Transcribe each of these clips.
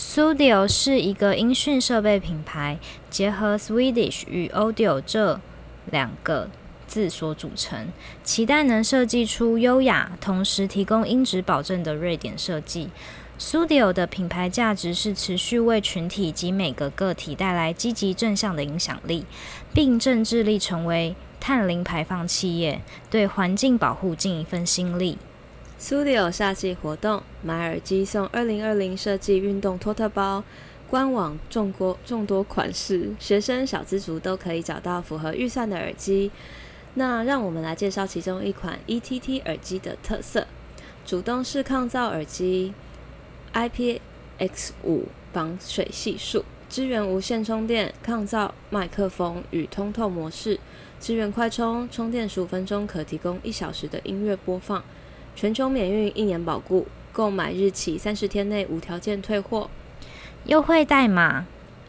Studio 是一个音讯设备品牌，结合 Swedish 与 Audio 这两个字所组成，期待能设计出优雅，同时提供音质保证的瑞典设计。Studio 的品牌价值是持续为群体及每个个体带来积极正向的影响力，并正致力成为碳零排放企业，对环境保护尽一份心力。Studio 夏季活动，买耳机送二零二零设计运动托特包，官网众多众多款式，学生小资族都可以找到符合预算的耳机。那让我们来介绍其中一款 ETT 耳机的特色：主动式抗噪耳机，IPX5 防水系数，支援无线充电、抗噪麦克风与通透模式，支援快充，充电十五分钟可提供一小时的音乐播放。全球免运，一年保固，购买日起三十天内无条件退货。优惠代码，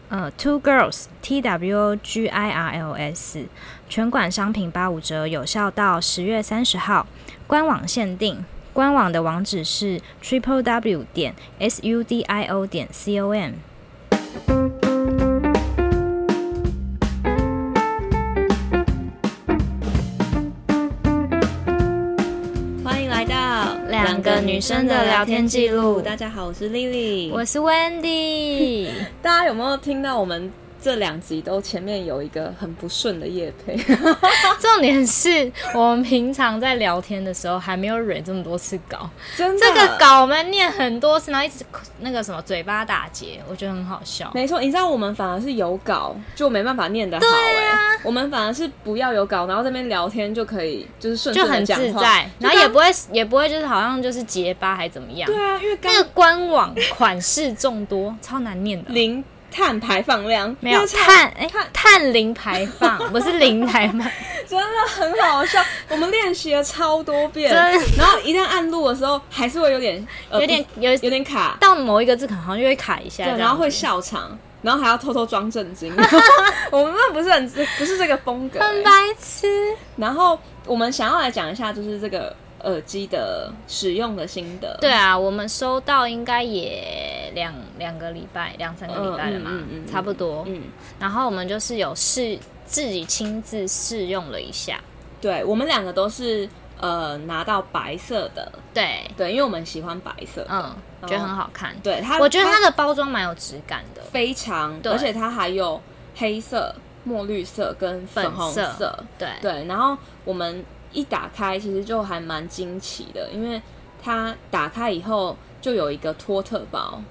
呃，Two Girls T W O G I R L S，全馆商品八五折，有效到十月三十号。官网限定，官网的网址是 Triple W 点 S U D I O 点 C O M。两个女生的聊天记录。大家好，我是 Lily，我是 Wendy。大家有没有听到我们？这两集都前面有一个很不顺的夜配，重点是我们平常在聊天的时候还没有忍这么多次稿，真的，这个稿我们念很多次，然后一直那个什么嘴巴打结，我觉得很好笑。没错，你知道我们反而是有稿就没办法念得好哎、啊，我们反而是不要有稿，然后这边聊天就可以就是顺就很自在，然后也不会也不会就是好像就是结巴还怎么样？对啊，因为那个官网款式众多，超难念的零。碳排放量没有碳哎，碳零排放不是零排放，真的很好笑。我们练习了超多遍，然后一旦按录的时候，还是会有点、呃、有点有有点卡，到某一个字可能好像就会卡一下，对，然后会笑场，然后还要偷偷装正经。我们那不是很不是这个风格、欸，很白痴。然后我们想要来讲一下，就是这个。耳机的使用的心得，对啊，我们收到应该也两两个礼拜、两三个礼拜了嘛，嗯嗯嗯、差不多。嗯，然后我们就是有试自己亲自试用了一下。对，我们两个都是呃拿到白色的，对对，因为我们喜欢白色，嗯，觉得很好看。对它，我觉得它的包装蛮有质感的，非常，而且它还有黑色、墨绿色跟粉红色，色对对，然后我们。一打开，其实就还蛮惊奇的，因为它打开以后就有一个托特包。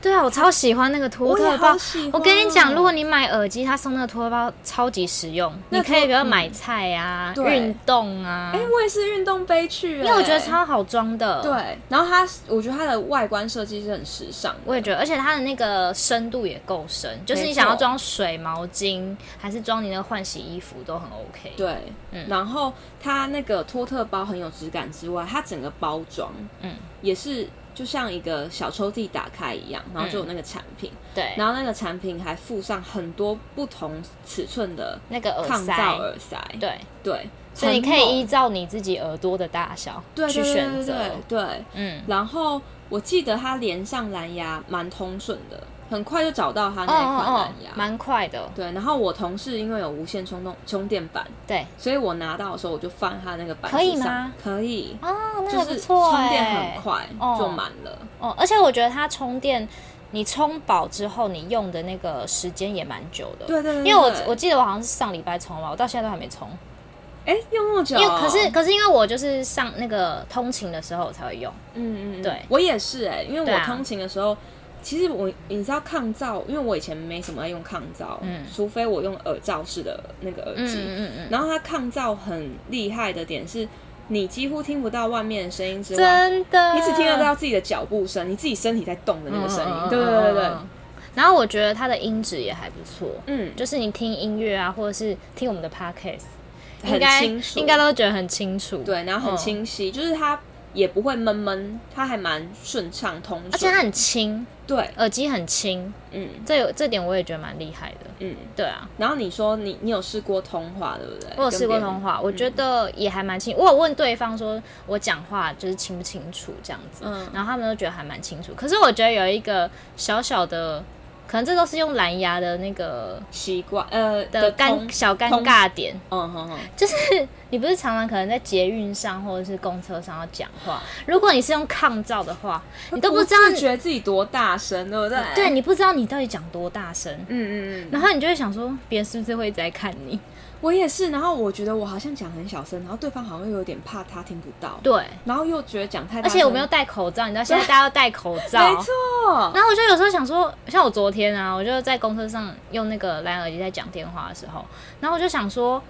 对啊，我超喜欢那个托特包。我，我跟你讲，如果你买耳机，他送那个托特包超级实用。你可以比如买菜啊、运、嗯、动啊。哎、欸，我也是运动背去、欸，因为我觉得超好装的。对，然后它，我觉得它的外观设计是很时尚。我也觉得，而且它的那个深度也够深，就是你想要装水、毛巾，还是装你那个换洗衣服都很 OK。对，嗯。然后它那个托特包很有质感之外，它整个包装，嗯，也是。就像一个小抽屉打开一样，然后就有那个产品，嗯、对，然后那个产品还附上很多不同尺寸的那个抗噪耳塞，对。对，所以你可以依照你自己耳朵的大小去选择，对，对，嗯，然后我记得它连上蓝牙蛮通顺的。很快就找到他那一款蓝牙，蛮、哦哦哦、快的。对，然后我同事因为有无线充动充电板，对，所以我拿到的时候我就放他那个板子上。可以吗？可以哦，那还不错、充电很快，哦、就满了。哦，而且我觉得它充电，你充饱之后，你用的那个时间也蛮久的。对对，因为我我记得我好像是上礼拜充了，我到现在都还没充。哎，用那么久？因为可是可是因为我就是上那个通勤的时候我才会用。嗯嗯，对，我也是哎、欸，因为我通勤的时候。其实我你知道抗噪，因为我以前没什么爱用抗噪，嗯，除非我用耳罩式的那个耳机，嗯嗯嗯，然后它抗噪很厉害的点是，你几乎听不到外面的声音之外，真的，你只听得到自己的脚步声，你自己身体在动的那个声音，嗯、对对对对。然后我觉得它的音质也还不错，嗯，就是你听音乐啊，或者是听我们的 podcast，很清楚，应该都觉得很清楚，对，然后很清晰，嗯、就是它。也不会闷闷，它还蛮顺畅通顺，而且它很轻，对，耳机很轻，嗯，这有这点我也觉得蛮厉害的，嗯，对啊。然后你说你你有试过通话对不对？我有试过通话，我觉得也还蛮清。我有问对方说我讲话就是清不清楚这样子，嗯，然后他们都觉得还蛮清楚。可是我觉得有一个小小的。可能这都是用蓝牙的那个习惯，呃的尴小尴尬点，嗯哼哼，就是你不是常常可能在捷运上或者是公车上要讲话，如果你是用抗噪的话，你都不知道觉得自己多大声，对不对？对，你不知道你到底讲多大声，嗯嗯嗯，然后你就会想说，别人是不是会一直在看你？我也是，然后我觉得我好像讲很小声，然后对方好像又有点怕他听不到，对，然后又觉得讲太大，而且我没有戴口罩，你知道现在大家要戴口罩，没错。然后我就有时候想说，像我昨天啊，我就在公车上用那个蓝牙耳机在讲电话的时候，然后我就想说，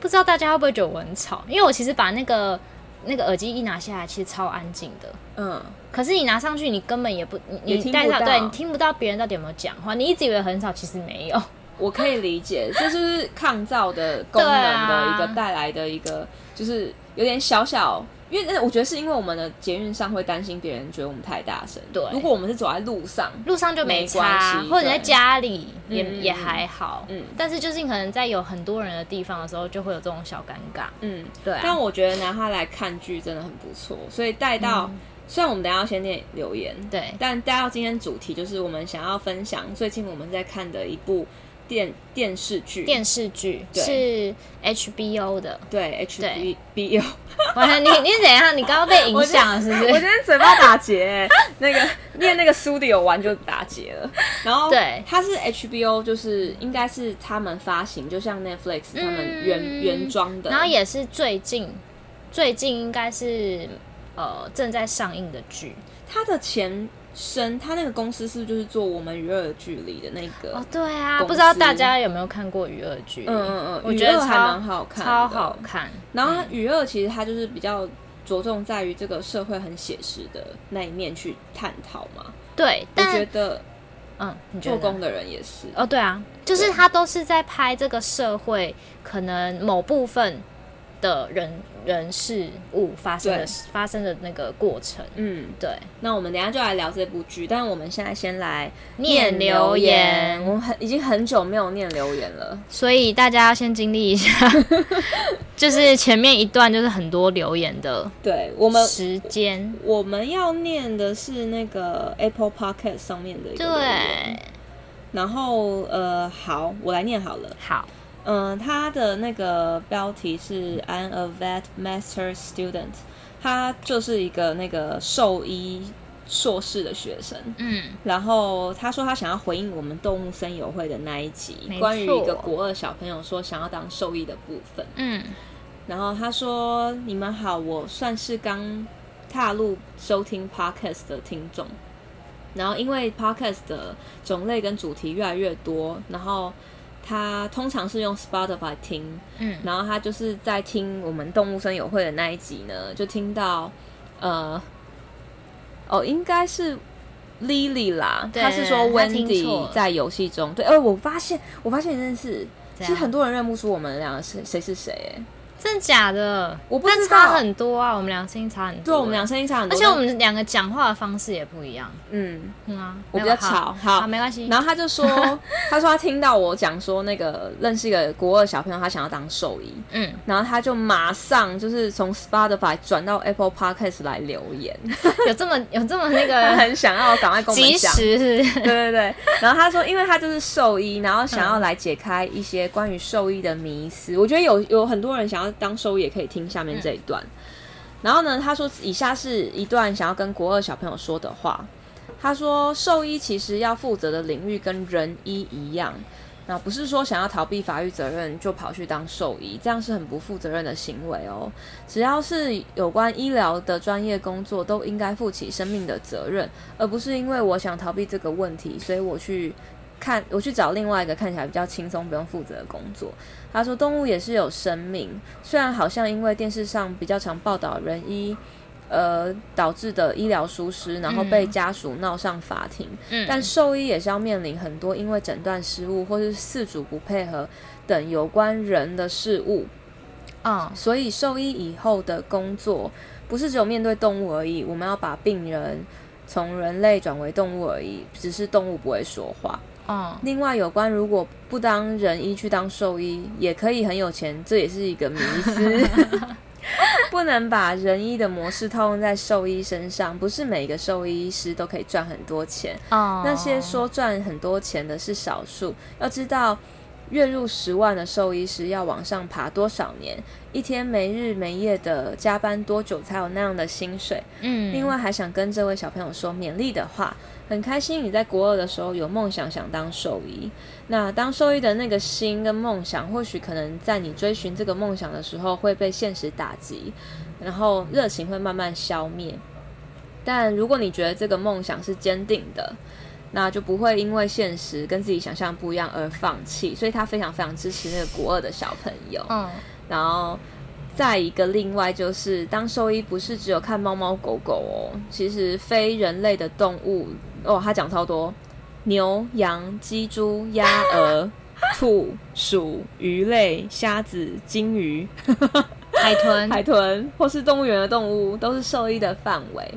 不知道大家会不会觉得我很吵？因为我其实把那个那个耳机一拿下来，其实超安静的，嗯。可是你拿上去，你根本也不，你你戴上，对，你听不到别人到底有没有讲话，你一直以为很吵，其实没有。我可以理解，这就是抗噪的功能的一个带来的一个，就是有点小小，因为我觉得是因为我们的捷运上会担心别人觉得我们太大声。对，如果我们是走在路上，路上就没关系，或者在家里也也还好。嗯，但是就是可能在有很多人的地方的时候，就会有这种小尴尬。嗯，对。但我觉得拿它来看剧真的很不错，所以带到虽然我们等下要先念留言，对，但带到今天主题就是我们想要分享最近我们在看的一部。电电视剧，电视剧是 HBO 的，对 HBO。完了，你你怎样？你刚刚被影响了是不是？我今天嘴巴打结，那个念那个 studio 完就打结了。然后对，它是 HBO，就是应该是他们发行，就像 Netflix 他们原、嗯、原装的。然后也是最近最近应该是呃正在上映的剧，它的前。生他那个公司是不是就是做我们娱乐的距离的那个？哦，对啊，不知道大家有没有看过娱乐距离？嗯嗯嗯，我觉得还蛮好看，超好看。然后娱乐其实它就是比较着重在于这个社会很写实的那一面去探讨嘛。对，我觉得，嗯，做工的人也是。哦，对啊，就是他都是在拍这个社会可能某部分的人。人事物发生的发生的那个过程，嗯，对。那我们等下就来聊这部剧，但我们现在先来念留言。我们很已经很久没有念留言了，所以大家要先经历一下，就是前面一段就是很多留言的。对，我们时间我们要念的是那个 Apple Podcast 上面的一个留言。对。然后呃，好，我来念好了。好。嗯，他的那个标题是 I'm a vet master student，他就是一个那个兽医硕士的学生。嗯，然后他说他想要回应我们动物森友会的那一集，关于一个国二小朋友说想要当兽医的部分。嗯，然后他说：“你们好，我算是刚踏入收听 podcast 的听众，然后因为 podcast 的种类跟主题越来越多，然后。”他通常是用 Spotify 听，嗯，然后他就是在听我们动物声友会的那一集呢，就听到，呃，哦，应该是 Lily 啦，他是说 Wendy 在游戏中，对，呃，我发现，我发现一件事，其实很多人认不出我们两个谁谁是谁，哎。真的假的？我不知道，差很多啊！我们两个声音差很多。对，我们两个声音差很多，而且我们两个讲话的方式也不一样。嗯嗯啊，我比较吵。好，好，没关系。然后他就说，他说他听到我讲说那个认识一个国二小朋友，他想要当兽医。嗯，然后他就马上就是从 Spotify 转到 Apple Podcast 来留言。有这么有这么那个 很想要赶快跟我们讲。是。对对对。然后他说，因为他就是兽医，然后想要来解开一些关于兽医的迷思。我觉得有有很多人想要。当兽医也可以听下面这一段，嗯、然后呢，他说以下是一段想要跟国二小朋友说的话。他说，兽医其实要负责的领域跟人医一样，那不是说想要逃避法律责任就跑去当兽医，这样是很不负责任的行为哦。只要是有关医疗的专业工作，都应该负起生命的责任，而不是因为我想逃避这个问题，所以我去。看，我去找另外一个看起来比较轻松、不用负责的工作。他说，动物也是有生命，虽然好像因为电视上比较常报道人医，呃，导致的医疗疏失，然后被家属闹上法庭。嗯，但兽医也是要面临很多因为诊断失误或是饲主不配合等有关人的事物。啊，所以兽医以后的工作不是只有面对动物而已，我们要把病人从人类转为动物而已，只是动物不会说话。嗯，另外有关如果不当人医去当兽医也可以很有钱，这也是一个迷思。不能把人医的模式套用在兽医身上，不是每个兽医师都可以赚很多钱。哦，那些说赚很多钱的是少数。要知道，月入十万的兽医师要往上爬多少年，一天没日没夜的加班多久才有那样的薪水？嗯，另外还想跟这位小朋友说勉励的话。很开心你在国二的时候有梦想，想当兽医。那当兽医的那个心跟梦想，或许可能在你追寻这个梦想的时候会被现实打击，然后热情会慢慢消灭。但如果你觉得这个梦想是坚定的，那就不会因为现实跟自己想象不一样而放弃。所以他非常非常支持那个国二的小朋友。嗯，然后。再一个，另外就是当兽医不是只有看猫猫狗狗哦，其实非人类的动物哦，他讲超多，牛、羊、鸡、猪、鸭、鹅、兔、鼠、鱼类、虾子、金鱼、海豚、海豚，或是动物园的动物，都是兽医的范围。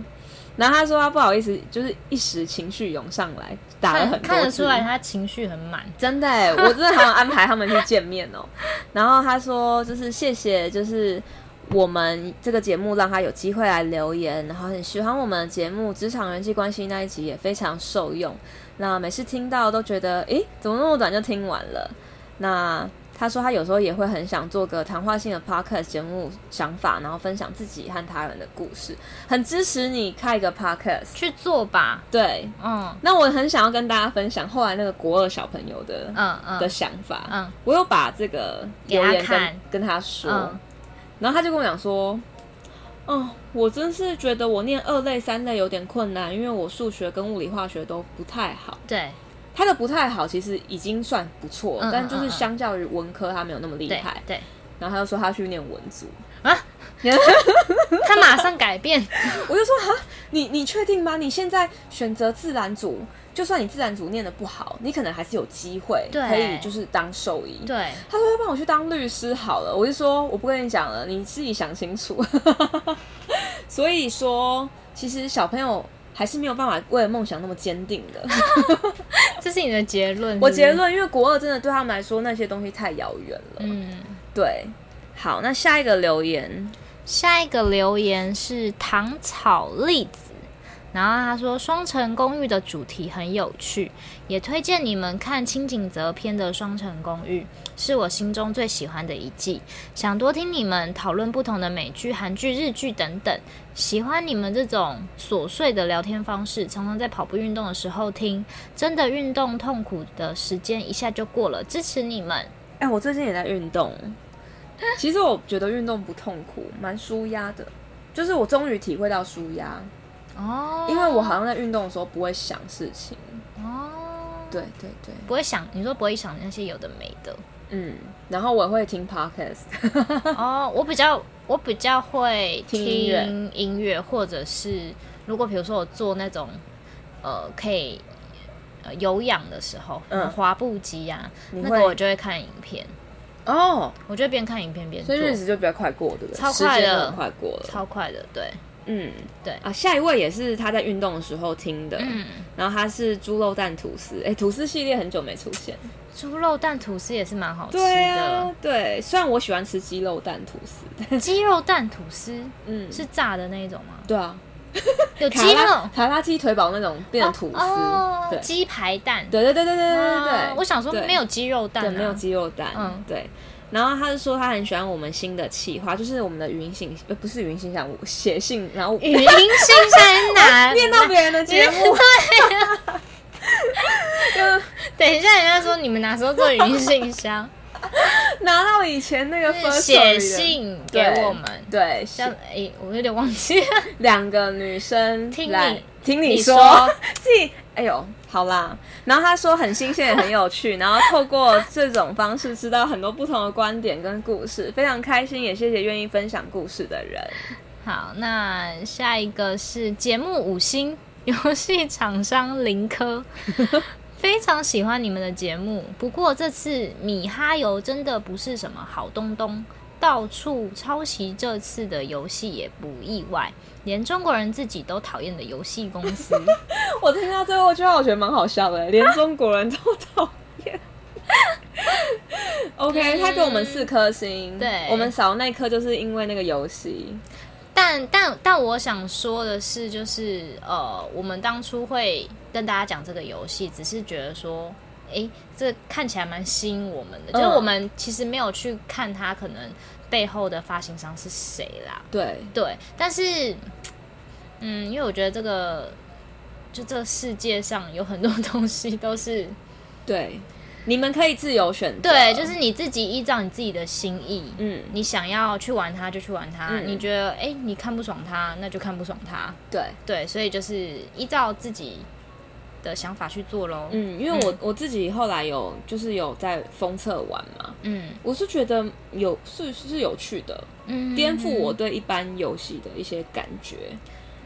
然后他说他不好意思，就是一时情绪涌上来，打了很多字，看得出来他情绪很满，真的，我真的好想安排他们去见面哦。然后他说就是谢谢，就是我们这个节目让他有机会来留言，然后很喜欢我们的节目，职场人际关系那一集也非常受用。那每次听到都觉得，诶，怎么那么短就听完了？那。他说他有时候也会很想做个谈话性的 podcast 节目想法，然后分享自己和他人的故事，很支持你开一个 podcast 去做吧。对，嗯，那我很想要跟大家分享后来那个国二小朋友的嗯嗯。的想法，嗯，我有把这个留言跟跟他说，嗯，然后他就跟我讲说，哦，我真是觉得我念二类三类有点困难，因为我数学跟物理化学都不太好，对。他的不太好，其实已经算不错，嗯，但就是相较于文科，他没有那么厉害。对。对，然后他就说他去念文组。啊，他马上改变。我就说哈，你你确定吗？你现在选择自然组，就算你自然组念的不好，你可能还是有机会可以就是当兽医。对，他说要不然我去当律师好了。我就说我不跟你讲了，你自己想清楚。所以说，其实小朋友。还是没有办法为了梦想那么坚定的，这是你的结论。我结论，因为国二真的对他们来说那些东西太遥远了。嗯，对。好，那下一个留言，下一个留言是糖炒栗子。然后他说，《双城公寓》的主题很有趣，也推荐你们看清井泽篇的《双城公寓》，是我心中最喜欢的一季。想多听你们讨论不同的美剧、韩剧、日剧等等。喜欢你们这种琐碎的聊天方式，常常在跑步运动的时候听，真的运动痛苦的时间一下就过了。支持你们！哎，我最近也在运动，其实我觉得运动不痛苦，蛮舒压的，就是我终于体会到舒压。哦，因为我好像在运动的时候不会想事情。哦，对对对，不会想，你说不会想那些有的没的，嗯，然后我会听 podcast，哦，我比较我比较会听音乐，音乐或者是如果比如说我做那种呃可以呃有氧的时候，嗯，滑步机呀，那个我就会看影片，哦，我觉得边看影片边做，所以日子就比较快过，对不对？超快的，很快过了，超快的，对。嗯，对。啊，下一位也是他在运动的时候听的，嗯，然后他是猪肉蛋吐司，哎、欸，吐司系列很久没出现，猪肉蛋吐司也是蛮好吃的，对啊，对，虽然我喜欢吃鸡肉蛋吐司，鸡肉蛋吐司，嗯，是炸的那一种吗？对啊，有鸡肉，卡拉鸡腿堡那种变成吐司，哦、对，鸡排蛋，对对对对对对对对，啊、我想说没有鸡肉蛋、啊，对，没有鸡肉蛋，嗯，对。然后他就说他很喜欢我们新的企划，就是我们的语音信呃不是语音信箱，我写信然后语音信箱难 念到别人的节目？对、啊，等一下人家说你们哪时候做语音信箱？拿到以前那个写信给我们，对，像哎我有点忘记了，两个女生听你听你说，自己哎呦。好啦，然后他说很新鲜也很有趣，然后透过这种方式知道很多不同的观点跟故事，非常开心，也谢谢愿意分享故事的人。好，那下一个是节目五星游戏厂商林科，非常喜欢你们的节目，不过这次米哈游真的不是什么好东东。到处抄袭这次的游戏也不意外，连中国人自己都讨厌的游戏公司。我听到最后句话，我觉得蛮好笑的，连中国人都讨厌。OK，他给我们四颗星，对，我们少那颗就是因为那个游戏。但但但我想说的是，就是呃，我们当初会跟大家讲这个游戏，只是觉得说，哎、欸，这看起来蛮吸引我们的，嗯、就是我们其实没有去看它可能背后的发行商是谁啦。对。对，但是，嗯，因为我觉得这个，就这个世界上有很多 东西都是对。你们可以自由选择，对，就是你自己依照你自己的心意，嗯，你想要去玩它就去玩它，嗯、你觉得哎、欸，你看不爽它，那就看不爽它，对。对，所以就是依照自己的想法去做喽，嗯，因为我、嗯、我自己后来有就是有在封测玩嘛，嗯，我是觉得有是是有趣的，嗯，颠覆我对一般游戏的一些感觉。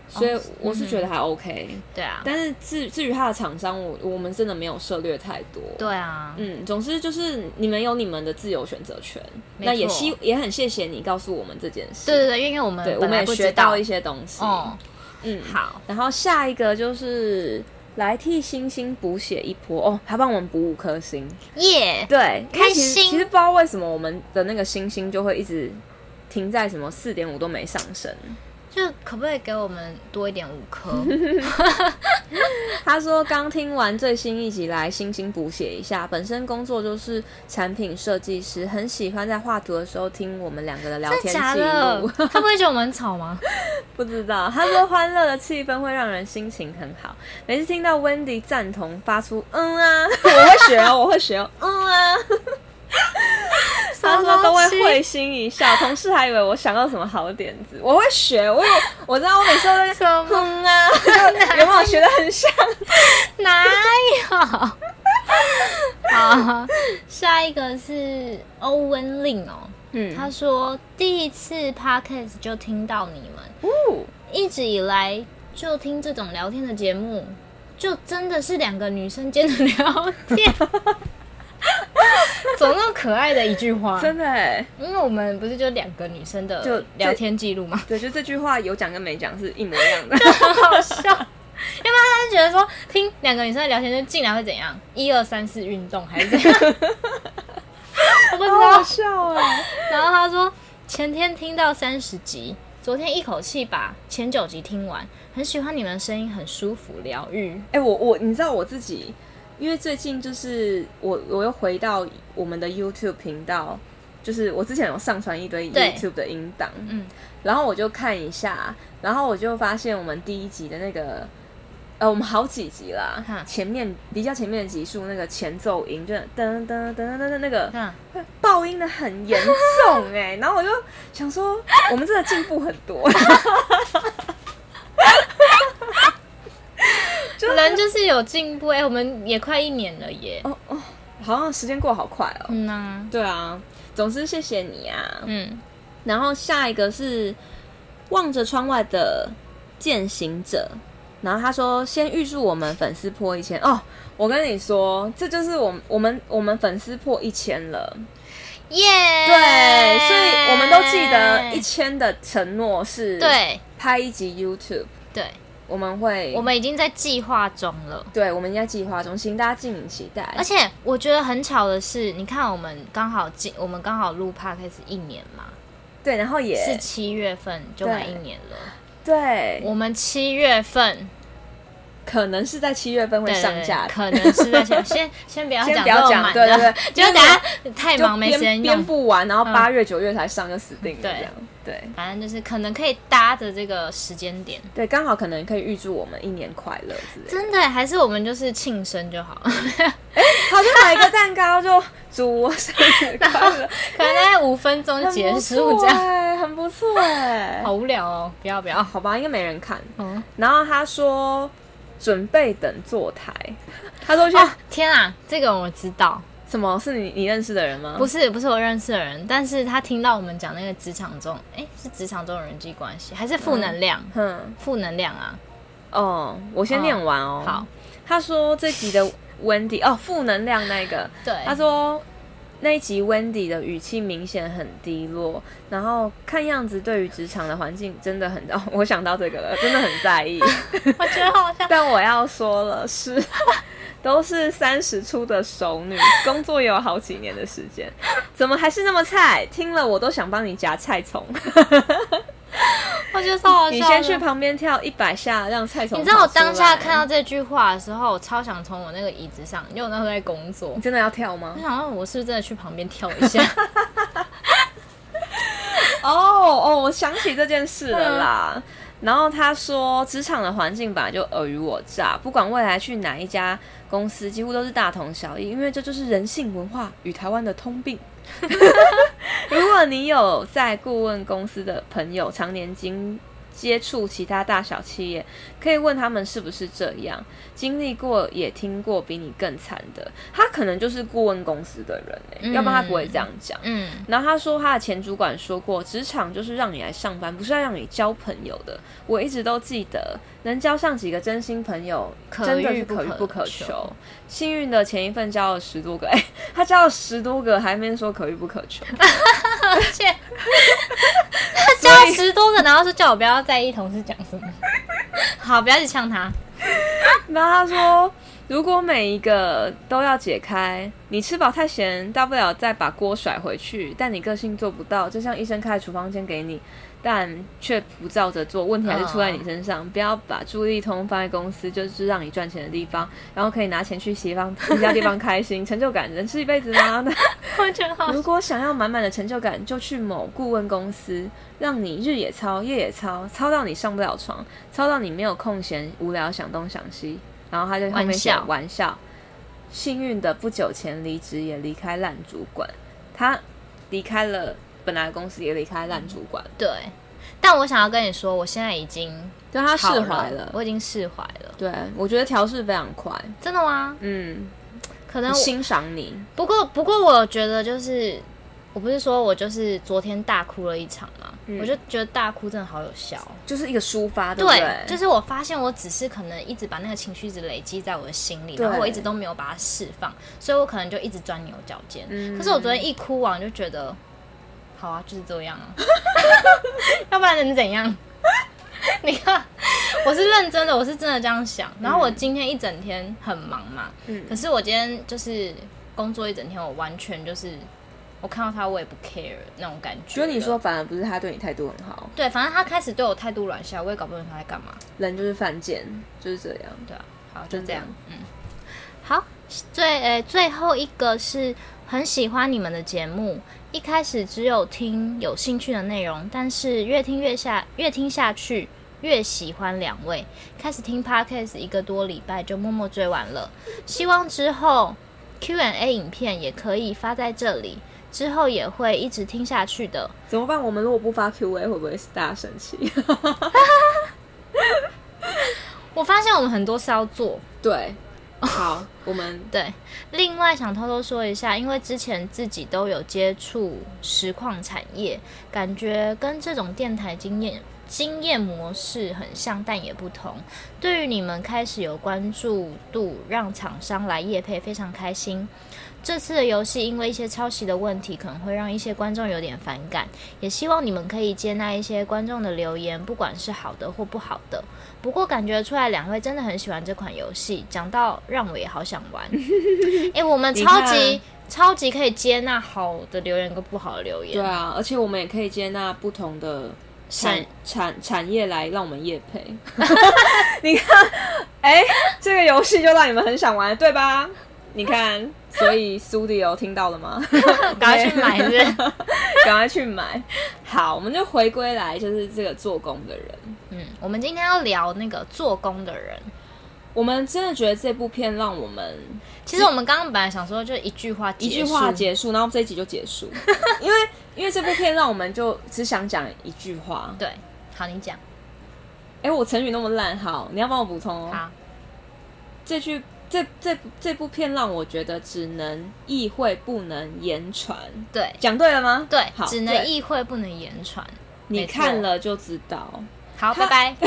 所以我是觉得还 OK，、嗯、对啊。但是至至于它的厂商，我我们真的没有涉略太多。对啊，嗯，总之就是你们有你们的自由选择权。那也希也很谢谢你告诉我们这件事。对对对，因为我们对我们也学到一些东西。哦，嗯，好。然后下一个就是来替星星补血一波哦，他帮我们补五颗星，耶、对，开心。其实不知道为什么我们的那个星星就会一直停在什么四点五都没上升。就可不可以给我们多一点五颗？他说刚听完最新一集来星星补写一下，本身工作就是产品设计师，很喜欢在画图的时候听我们两个的聊天记录。他不会觉得我们很吵吗？不知道。他说欢乐的气氛会让人心情很好。每次听到 Wendy 赞同，发出嗯啊，我会学哦，我会学哦，嗯啊。他说都会会心一笑，同事还以为我想到什么好点子。我会学，我有我知道，我每次都在说 哼啊，有没有学的很像？哪有？好，下一个是欧文令哦，嗯，他说第一次 podcast 就听到你们，哦，一直以来就听这种聊天的节目，就真的是两个女生间的聊天。怎么那么可爱的一句话？真的哎，因为我们不是就两个女生的就聊天记录吗？对，就这句话有讲跟没讲是一模一样的，就很好笑。要不然他就觉得说听两个女生的聊天就进来会怎样？一二三四运动还是怎样？我不知道，好，好笑啊！然后他说前天听到三十集，昨天一口气把前九集听完，很喜欢你们的声音，很舒服疗愈。哎、欸，我我你知道我自己。因为最近就是我，我又回到我们的 YouTube 频道，就是我之前有上传一堆 YouTube 的音档，嗯，然后我就看一下，然后我就发现我们第一集的那个，呃，我们好几集啦，前面比较前面的集数那个前奏音就噔噔噔噔噔那个，爆音的很严重哎、欸，然后我就想说，我们真的进步很多。人就是有进步哎、欸，我们也快一年了耶！哦哦，好像时间过好快哦。嗯啊，对啊，总之谢谢你啊。嗯，然后下一个是望着窗外的践行者，然后他说先预祝我们粉丝破一千哦。我跟你说，这就是我们我们我们粉丝破一千了，耶、yeah!！对，所以我们都记得一千的承诺是对拍一集 YouTube 对。我们会，我们已经在计划中了。对，我们已经在计划中，请大家敬请期待。而且我觉得很巧的是，你看我们刚好进，我们刚好录 Podcast 一年嘛。对，然后也是七月份就满一年了。对，我们七月份可能是在七月份会上架的，可能是在 先先先不要讲，不要讲，对对对，就等下太忙没时间编不完，然后八月九月才上就死定了，这样。对，反正就是可能可以搭着这个时间点，对，刚好可能可以预祝我们一年快乐之类的。真的，还是我们就是庆生就好。哎、欸，好像买一个蛋糕就祝我生日快乐，可能在五分钟结束这样，很不错哎，好无聊哦，不要不要，好吧，应该没人看。嗯，然后他说准备等坐台，他说去、哦、天啊，这个我知道。什么是你你认识的人吗？不是，不是我认识的人，但是他听到我们讲那个职场中，哎、欸，是职场中的人际关系，还是负能量？嗯，负能量啊。哦，我先念完哦。好，他说这集的 Wendy 哦，负能量那个，对，他说那一集 Wendy 的语气明显很低落，然后看样子对于职场的环境真的很…… 哦，我想到这个了，真的很在意。我觉得好像，但我要说了，是都是三十出的熟女，工作也有好几年的时间，怎么还是那么菜？听了我都想帮你夹菜虫。我觉得超好笑。你先去旁边跳一百下，让菜虫。你知道我当下看到这句话的时候，我超想从我那个椅子上，因为我那时候在工作。你真的要跳吗？我想说，我是不是真的去旁边跳一下？哦哦，我想起这件事了啦。嗯、然后他说，职场的环境本来就尔虞我诈，不管未来去哪一家公司，几乎都是大同小异，因为这就是人性文化与台湾的通病。如果你有在顾问公司的朋友，常年经接触其他大小企业，可以问他们是不是这样，经历过也听过比你更惨的。他可能就是顾问公司的人、欸嗯、要不然他不会这样讲。嗯，然后他说他的前主管说过，职场就是让你来上班，不是要让你交朋友的。我一直都记得，能交上几个真心朋友，真的是可遇不可求。幸运的前一份交了十多个，哎、欸，他交了十多个，还没说可遇不可求。而且 他交了十多个，然后是叫我不要在意同事讲什么。好，不要去呛他。然后他说，如果每一个都要解开，你吃饱太咸，大不了再把锅甩回去。但你个性做不到，就像医生开厨房间给你。但却不照着做，问题还是出在你身上。Oh. 不要把注意力通放在公司，就是让你赚钱的地方，然后可以拿钱去其他其他地方开心，成就感能吃一辈子吗？完全好。如果想要满满的成就感，就去某顾问公司，让你日也操，夜也操，操到你上不了床，操到你没有空闲，无聊想东想西。然后他就后面写玩笑。幸运的不久前离职，也离开烂主管。他离开了。本来公司也离开烂主管，对。但我想要跟你说，我现在已经对他释怀了，我已经释怀了。对，我觉得调试非常快。真的吗？嗯，可能欣赏你。不过，不过，我觉得就是，我不是说我就是昨天大哭了一场嘛，嗯、我就觉得大哭真的好有效，就是一个抒发，对不对？对，就是我发现我只是可能一直把那个情绪一直累积在我的心里，然后我一直都没有把它释放，所以我可能就一直钻牛角尖。嗯、可是我昨天一哭完就觉得。好啊，就是这样啊，要不然能怎样？你看，我是认真的，我是真的这样想。然后我今天一整天很忙嘛，嗯，可是我今天就是工作一整天，我完全就是我看到他，我也不 care 那种感觉。就你说，反而不是他对你态度很好，对，反正他开始对我态度软下，我也搞不懂他在干嘛。人就是犯贱，就是这样，对啊。好，就这样，嗯，好，最呃、欸，最后一个是很喜欢你们的节目。一开始只有听有兴趣的内容，但是越听越下，越听下去越喜欢两位。开始听 Podcast 一个多礼拜就默默追完了。希望之后 Q&A 影片也可以发在这里，之后也会一直听下去的。怎么办？我们如果不发 Q&A 会不会大家生气？我发现我们很多事要做，对。好，我们 对。另外想偷偷说一下，因为之前自己都有接触实况产业，感觉跟这种电台经验经验模式很像，但也不同。对于你们开始有关注度，让厂商来业配，非常开心。这次的游戏因为一些抄袭的问题，可能会让一些观众有点反感，也希望你们可以接纳一些观众的留言，不管是好的或不好的。不过感觉出来两位真的很喜欢这款游戏，讲到让我也好想玩。诶、欸，我们超级超级可以接纳好的留言跟不好的留言。对啊，而且我们也可以接纳不同的产产产业来让我们业配。你看，哎、欸，这个游戏就让你们很想玩，对吧？你看。所以苏迪有听到了吗？赶快去买，是 赶快去买。好，我们就回归来，就是这个做工的人。嗯，我们今天要聊那个做工的人。我们真的觉得这部片让我们，其实我们刚刚本来想说，就一句话，一句话结束，然后这一集就结束。因为因为这部片让我们就只想讲一句话。对，好，你讲。哎、欸，我成语那么烂，好，你要帮我补充哦。好，这句。这这这部片让我觉得只能意会不能言传。对，讲对了吗？对，好，只能意会不能言传。你看了就知道。好，拜拜。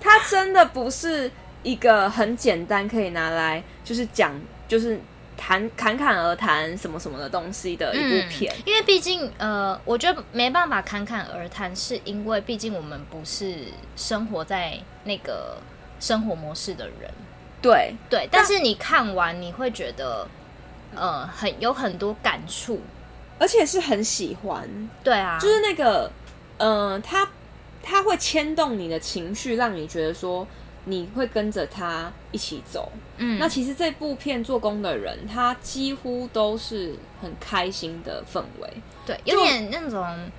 它真的不是一个很简单可以拿来就是讲。就是谈侃侃而谈什么什么的东西的一部片。嗯、因为毕竟呃，我觉得没办法侃侃而谈，是因为毕竟我们不是生活在那个生活模式的人。对对，但是你看完你会觉得呃很有很多感触，而且是很喜欢。对啊，就是那个呃他。他会牵动你的情绪，让你觉得说你会跟着他一起走。嗯，那其实这部片做工的人，他几乎都是很开心的氛围，对，有点那种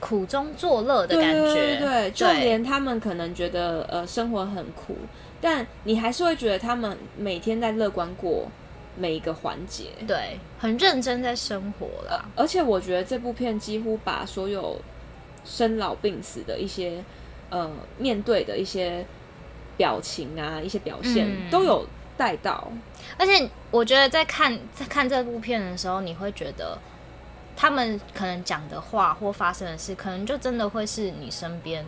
苦中作乐的感觉。对，就连他们可能觉得呃生活很苦，但你还是会觉得他们每天在乐观过每一个环节，对，很认真在生活了。而且我觉得这部片几乎把所有。生老病死的一些，呃，面对的一些表情啊，一些表现、嗯、都有带到。而且我觉得在看在看这部片的时候，你会觉得他们可能讲的话或发生的事，可能就真的会是你身边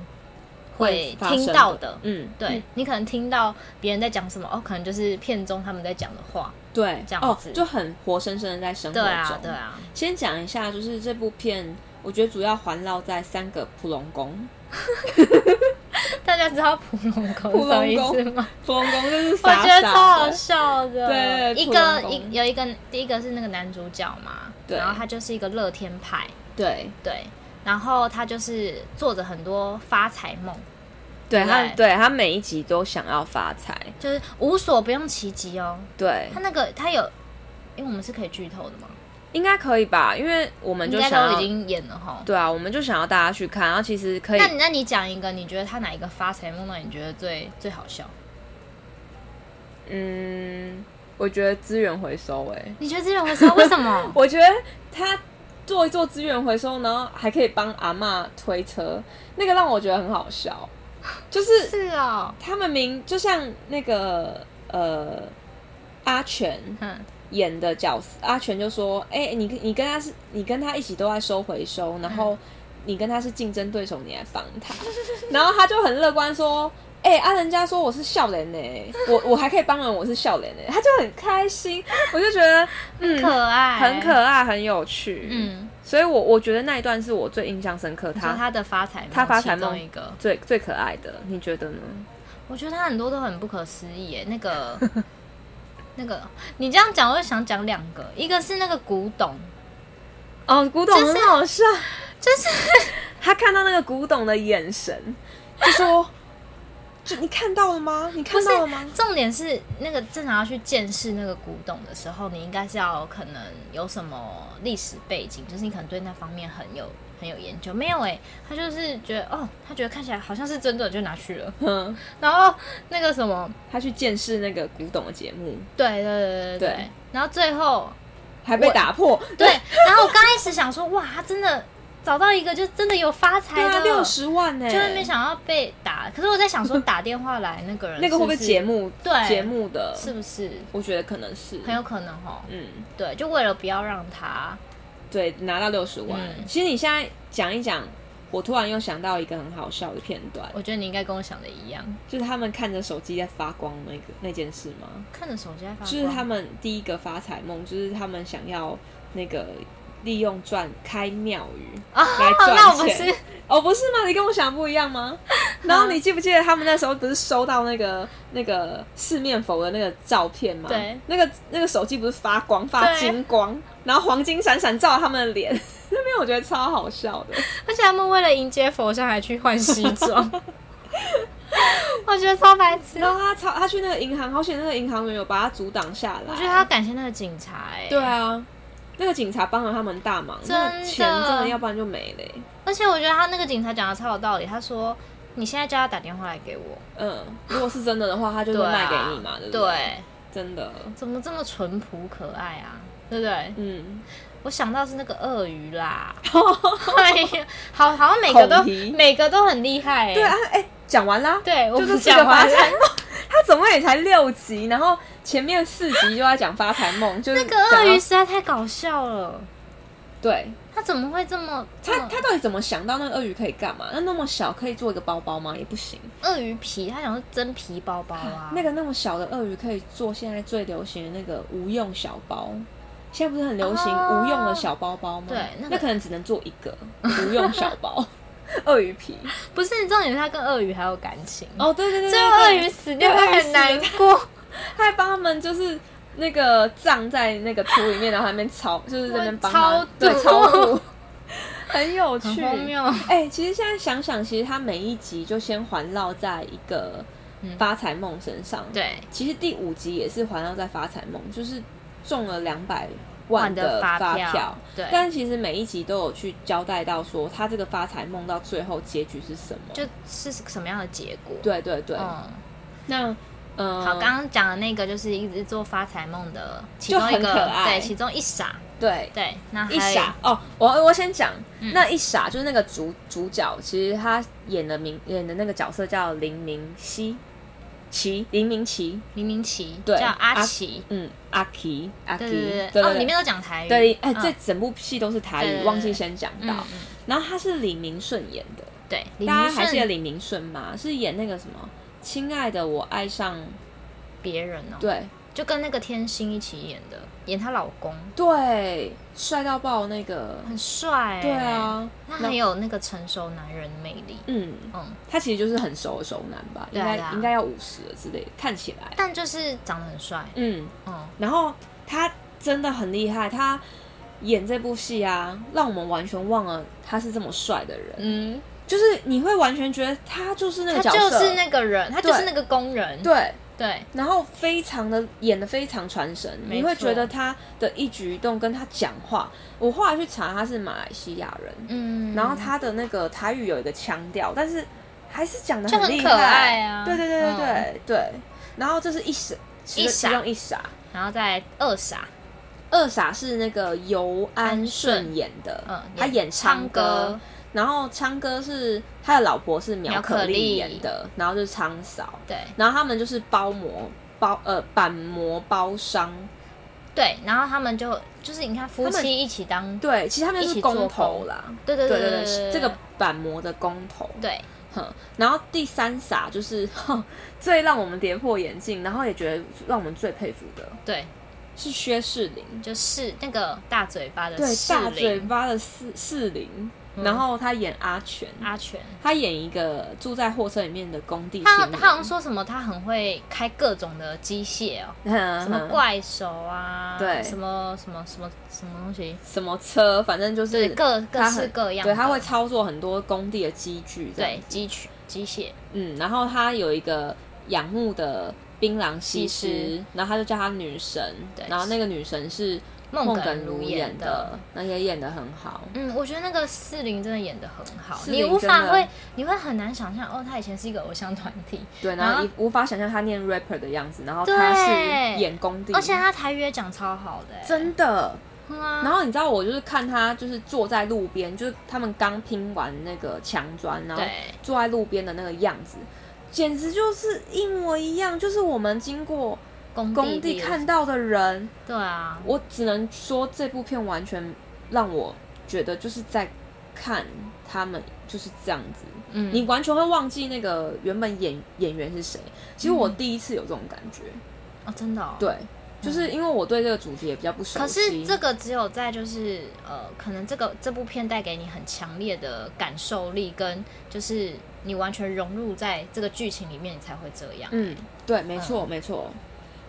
会听到的。的嗯，对嗯你可能听到别人在讲什么，哦，可能就是片中他们在讲的话。对，这样子、哦、就很活生生的在生活中。对啊，对啊。先讲一下，就是这部片。我觉得主要环绕在三个普龙宫。大家知道普龙宫什么意思吗？普龙宫就是傻傻我觉得超好笑的。对，一个一有一个第一个是那个男主角嘛，然后他就是一个乐天派。对对，然后他就是做着很多发财梦。对他，对他每一集都想要发财，就是无所不用其极哦。对，他那个他有，因为我们是可以剧透的嘛。应该可以吧，因为我们就想要都已经演了哈。对啊，我们就想要大家去看，然后其实可以。那你那你讲一个，你觉得他哪一个发财梦让你觉得最最好笑？嗯，我觉得资源回收、欸。哎，你觉得资源回收为什么？我觉得他做一做资源回收，然后还可以帮阿嬷推车，那个让我觉得很好笑。就是是啊，他们明就像那个呃阿全。嗯演的角色阿全就说：“哎、欸，你你跟他是，你跟他一起都在收回收，然后你跟他是竞争对手，你来帮他。” 然后他就很乐观说：“哎、欸，啊，人家说我是笑脸呢，我我还可以帮人，我是笑脸呢。”他就很开心，我就觉得嗯，可爱，很可爱，很有趣。嗯，所以我我觉得那一段是我最印象深刻。他他的发财，他发财梦一个最最可爱的，你觉得呢？我觉得他很多都很不可思议耶，那个。那个，你这样讲，我就想讲两个，一个是那个古董，哦，古董很好笑，就是、就是、他看到那个古董的眼神，就说，就你看到了吗？你看到了吗？重点是那个正常要去见识那个古董的时候，你应该是要可能有什么历史背景，就是你可能对那方面很有。很有研究，没有哎、欸，他就是觉得哦，他觉得看起来好像是真的，就拿去了。嗯，然后那个什么，他去见识那个古董的节目。对对对对对。然后最后还被打破。对。然后我刚开始想说，哇，他真的找到一个，就真的有发财的六十万呢、欸，就是没想到被打。可是我在想说，打电话来那个人是是，那个会不会节目？对，节目的，是不是？我觉得可能是，很有可能哈。嗯，对，就为了不要让他。对，拿到六十万。嗯、其实你现在讲一讲，我突然又想到一个很好笑的片段。我觉得你应该跟我想的一样，就是他们看着手机在发光那个那件事吗？看着手机在发光，就是他们第一个发财梦，就是他们想要那个利用赚开庙宇来赚钱。哦，不是吗？你跟我想的不一样吗？然后你记不记得他们那时候不是收到那个那个四面佛的那个照片吗？对，那个那个手机不是发光发金光，然后黄金闪闪照他们的脸，那边我觉得超好笑的。而且他们为了迎接佛像还去换西装，我觉得超白痴。然后他超他去那个银行，好险那个银行员有把他阻挡下来。我觉得他要感谢那个警察哎、欸。对啊。那个警察帮了他们大忙，真的，那钱真的要不然就没了。而且我觉得他那个警察讲的超有道理，他说：“你现在叫他打电话来给我，嗯，如果是真的的话，他就会卖给你嘛，对不对？对，真的，怎么这么淳朴可爱啊？对不对？嗯，我想到是那个鳄鱼啦，哎呀，好好像每个都每个都很厉害。对啊，哎，讲完啦，对，我就是讲完了。他总共也才六集，然后前面四集就在讲发财梦，就是那个鳄鱼实在太搞笑了。对，他怎么会这么？他他到底怎么想到那个鳄鱼可以干嘛？那那么小可以做一个包包吗？也不行。鳄鱼皮，他想是真皮包包啊。那个那么小的鳄鱼可以做现在最流行的那个无用小包。现在不是很流行无用的小包包吗？对，那可能只能做一个无用小包。鳄鱼皮不是，你重点是他跟鳄鱼还有感情哦。对对对，最后鳄鱼死掉，他很难过，他还帮他们就是。那个葬在那个土里面，然后那边超，就是在那边帮他对超度，很有趣。哎、欸，其实现在想想，其实他每一集就先环绕在一个发财梦身上。对、嗯，其实第五集也是环绕在发财梦，就是中了两百万的发票。发票对，但其实每一集都有去交代到说，他这个发财梦到最后结局是什么，就是什么样的结果。对对对，嗯、那。嗯，好，刚刚讲的那个就是一直做发财梦的其中一个，对，其中一傻，对对，那一傻哦，我我先讲、嗯，那一傻就是那个主主角，其实他演的名演的那个角色叫林明熙，琪林明奇，林明奇，对，叫阿奇，嗯，阿奇，阿奇，对对对，哦，里面都讲台语，对，哎、欸，这整部戏都是台语，忘记先讲到、然后他是李明顺演的，对，大家还记得李明顺吗？是演那个什么？亲爱的，我爱上别人哦。对，就跟那个天心一起演的，演她老公。对，帅到爆那个，很帅。对啊，他很有那个成熟男人魅力。嗯嗯，他其实就是很熟的熟男吧，应该应该要五十了之类的，看起来。但就是长得很帅。嗯嗯，然后他真的很厉害，他演这部戏啊，让我们完全忘了他是这么帅的人。嗯。就是你会完全觉得他就是那个角色，他就是那个人，他就是那个工人，对对。然后非常的演的非常传神，你会觉得他的一举一动跟他讲话。我后来去查，他是马来西亚人，嗯，然后他的那个台语有一个腔调，但是还是讲的很厉害，可爱啊！对对对对对、嗯、对。然后这是一傻，一傻，用一傻，然后再二傻，二傻是那个尤安顺演的，嗯，他演昌哥。然后昌哥是他的老婆是苗可丽演的，然后就是昌嫂，对，然后他们就是包膜包呃板模包商，对，然后他们就就是你看夫妻一起当对，其实他们是工头啦，对对对对对，对，这个板模的工头，对，哼，然后第三傻就是哼最让我们跌破眼镜，然后也觉得让我们最佩服的，对，是薛士林，就是那个大嘴巴的对大嘴巴的仕仕凌。然后他演阿全，阿全，他演一个住在货车里面的工地。他他好像说什么，他很会开各种的机械哦，什么怪手啊，对，什么什么什么什么东西，什么车，反正就是各各式各样。对，他会操作很多工地的机具，对，机具机械。嗯，然后他有一个仰慕的槟榔西施，然后他就叫他女神，对，然后那个女神是。孟耿如演的，那也演的很好。嗯，我觉得那个四零真的演的很好，你无法会，你会很难想象哦，他以前是一个偶像团体，对，然后你无法想象他念 rapper 的样子，然后他是演工地，而且他台语也讲超好的，真的。然后你知道我就是看他就是坐在路边，就是他们刚拼完那个墙砖，然后坐在路边的那个样子，简直就是一模一样，就是我们经过。工地看到的人，对啊，我只能说这部片完全让我觉得就是在看他们就是这样子，嗯，你完全会忘记那个原本演演员是谁。其实我第一次有这种感觉，哦，真的，对，就是因为我对这个主题也比较不熟悉。可是这个只有在就是呃，可能这个这部片带给你很强烈的感受力，跟就是你完全融入在这个剧情里面，你才会这样。嗯，对，没错，没错。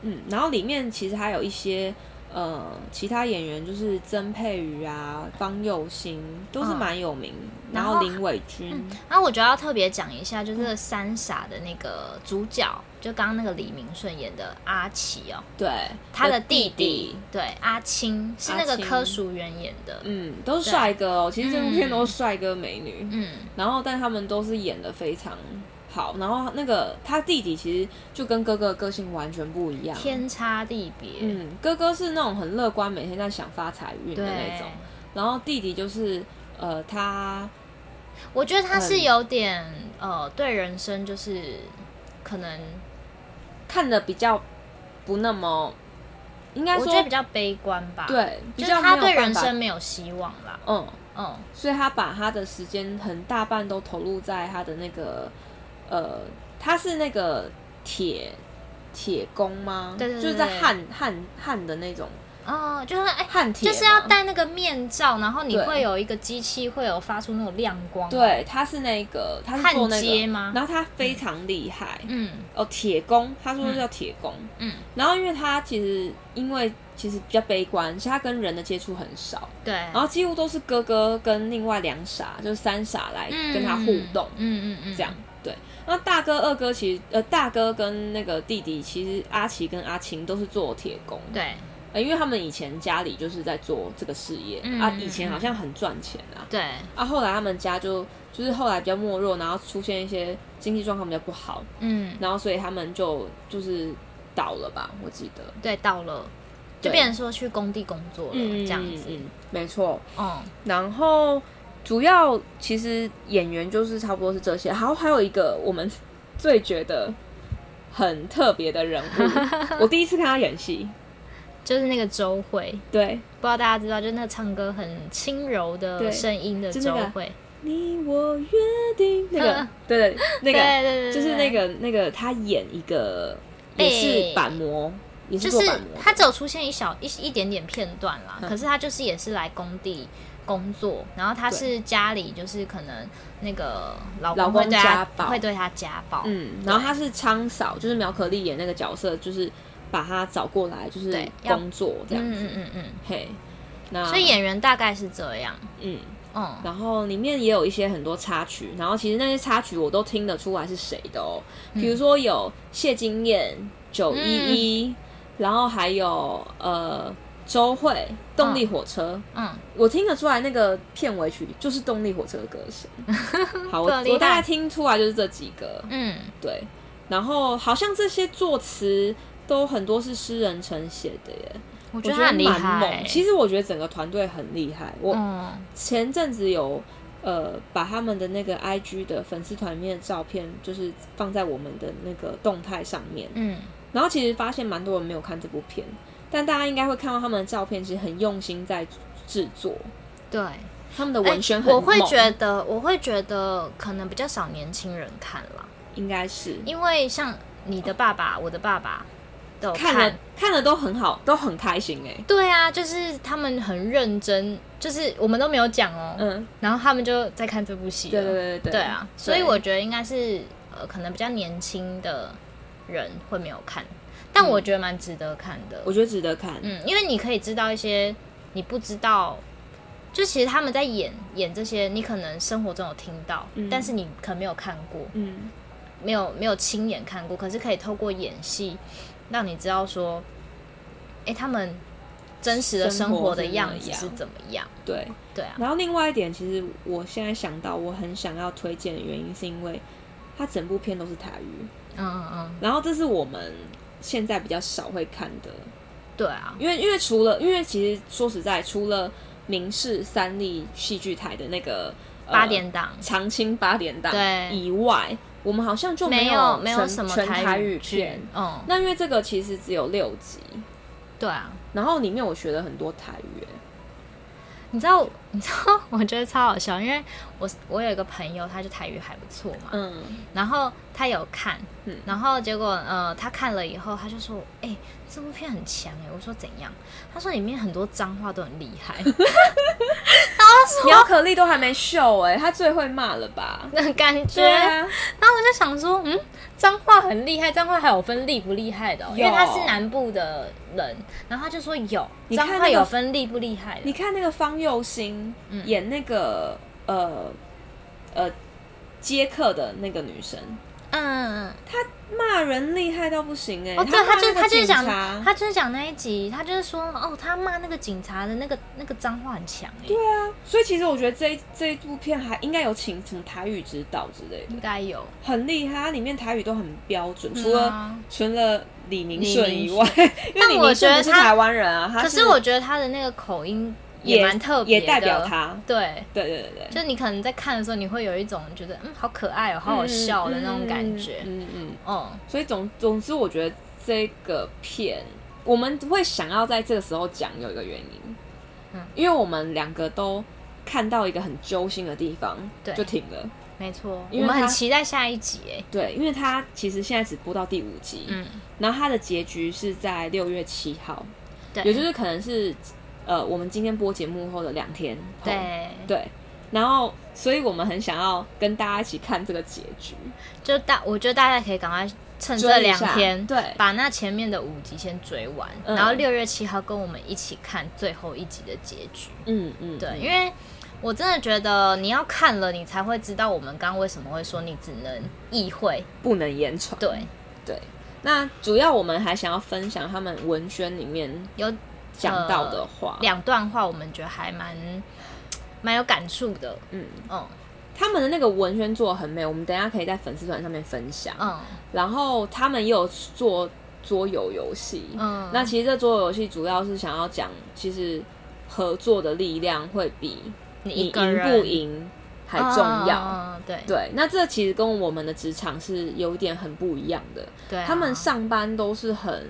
嗯，然后里面其实还有一些呃其他演员，就是曾佩瑜啊、方佑兴都是蛮有名，嗯。然后林伟君，嗯，然后我觉得要特别讲一下，就是三傻的那个主角，嗯，就刚刚那个李明顺演的阿奇哦，对，他的弟弟，弟弟对阿青是那个柯淑媛演的，嗯，都是帅哥哦。其实这部片都是帅哥美女，嗯，然后但他们都是演的非常。好，然后那个他弟弟其实就跟哥哥个性完全不一样，天差地别。嗯，哥哥是那种很乐观，每天在想发财运的那种，然后弟弟就是呃，他，我觉得他是有点、嗯、呃，对人生就是可能看的比较不那么应该说我觉得比较悲观吧。对，就是他对人生没有希望啦。嗯嗯，嗯，所以他把他的时间很大半都投入在他的那个呃，他是那个铁铁工吗？对对对，就是在焊焊焊的那种。哦，就是哎，焊铁就是要戴那个面罩，然后你会有一个机器会有发出那种亮光。对，他是那个，他是做那个吗？然后他非常厉害，嗯，哦，铁工，他说叫铁工，嗯，然后因为他其实因为其实比较悲观，其实他跟人的接触很少，对，然后几乎都是哥哥跟另外两傻，就是三傻来跟他互动，嗯嗯嗯，这样对。那大哥、二哥其实呃，大哥跟那个弟弟，其实阿奇跟阿青都是做铁工，对。因为他们以前家里就是在做这个事业、嗯、啊，以前好像很赚钱啊。对啊，后来他们家就就是后来比较没落，然后出现一些经济状况比较不好，嗯，然后所以他们就就是倒了吧，我记得。对，倒了，就变成说去工地工作了，这样子。嗯，没错。嗯，然后主要其实演员就是差不多是这些，然后还有一个我们最觉得很特别的人物，我第一次看他演戏。就是那个周慧，对，不知道大家知道，就是那个唱歌很轻柔的声音的周慧。你我约定。那个，对对，那个。对对对，就是那个那个他演一个也是板模，也是做板模，他只有出现一小一一点点片段啦，可是他就是也是来工地工作，然后他是家里就是可能那个老老公家暴，会对他家暴，嗯，然后他是仓嫂，就是苗可丽演那个角色，就是。把他找过来，就是工作这样子，嗯嗯嗯，嘿，那所以演员大概是这样，嗯嗯，然后里面也有一些很多插曲，然后其实那些插曲我都听得出来是谁的哦，比如说有谢金燕、九一一，然后还有呃周慧、动力火车，嗯，我听得出来那个片尾曲就是动力火车的歌声，好，我我大概听出来就是这几个，嗯，对，然后好像这些作词。都很多是诗人陈写的耶，我觉得很厉害。其实我觉得整个团队很厉害。我前阵子有呃把他们的那个 IG 的粉丝团里面的照片，就是放在我们的那个动态上面。嗯，然后其实发现蛮多人没有看这部片，但大家应该会看到他们的照片，其实很用心在制作。对，他们的文宣很、欸，我会觉得，我会觉得可能比较少年轻人看了，应该是因为像你的爸爸，我的爸爸。看，看了看了都很好，都很开心哎。对啊，就是他们很认真，就是我们都没有讲哦。嗯，然后他们就在看这部戏。对对对对。对啊，所以我觉得应该是呃，可能比较年轻的人会没有看，但我觉得蛮值得看的。我觉得值得看，嗯，因为你可以知道一些你不知道，就其实他们在演演这些，你可能生活中有听到，嗯，但是你可能没有看过，嗯，没有没有亲眼看过，可是可以透过演戏。让你知道说，哎、欸，他们真实的生活的样子是怎么样？对对啊。然后另外一点，其实我现在想到，我很想要推荐的原因，是因为它整部片都是台语。嗯嗯嗯。然后这是我们现在比较少会看的。对啊。因为因为除了因为其实说实在，除了明视三立戏剧台的那个八点档、呃、长青八点档对。以外。我们好像就没有没有什么台语片，嗯，那因为这个其实只有六集，对啊，然后里面我学了很多台语，你知道，你知道，我觉得超好笑，因为我我有一个朋友，他就台语还不错嘛，嗯，然后他有看，嗯，然后结果呃，他看了以后，他就说，哎、欸，这部片很强哎，我说怎样？他说里面很多脏话都很厉害，然后苗可丽都还没秀哎，他最会骂了吧？那感觉，然后我就想说，嗯，脏话很厉害，脏话还有分厉不厉害的、喔，因为他是南部的人，然后他就说有，脏话有分厉不厉害的。你看那个方佑兴演那个、嗯、呃呃接客的那个女生。嗯，他骂人厉害到不行哎、欸！哦，对，他就他就是讲，他就是讲那一集，他就是说，哦，他骂那个警察的那个那个脏话很强哎、欸。对啊，所以其实我觉得这一这一部片还应该有请什么台语指导之类的，应该有，很厉害，它里面台语都很标准，除了、嗯啊、除了李明顺以外，因为李明顺是台湾人啊，可是我觉得他的那个口音。也蛮特别的，也代表他。对。对对对对，就是你可能在看的时候，你会有一种觉得嗯，好可爱哦，好好笑的那种感觉。嗯嗯哦，所以总总之，我觉得这个片我们会想要在这个时候讲有一个原因，嗯，因为我们两个都看到一个很揪心的地方，对，就停了。没错，我们很期待下一集诶。对，因为它其实现在只播到第五集，嗯，然后它的结局是在六月七号，对，也就是可能是呃我们今天播节目后的两天后，对。对，然后所以我们很想要跟大家一起看这个结局，就大我觉得大家可以赶快趁这两天，对，把那前面的五集先追完，嗯、然后六月七号跟我们一起看最后一集的结局，嗯嗯，对，因为。我真的觉得你要看了，你才会知道我们刚刚为什么会说你只能意会。不能言传。对。对，那主要我们还想要分享他们文宣里面有讲到的话，两、呃、段话，我们觉得还蛮 蛮有感触的。嗯嗯，他们的那个文宣做的很美，我们等一下可以在粉丝团上面分享。嗯，然后他们也有做桌游游戏。嗯，那其实这桌游游戏主要是想要讲，其实合作的力量会比。你赢不赢还重要，哦、对对。那这其实跟我们的职场是有一点很不一样的。对、啊，他们上班都是很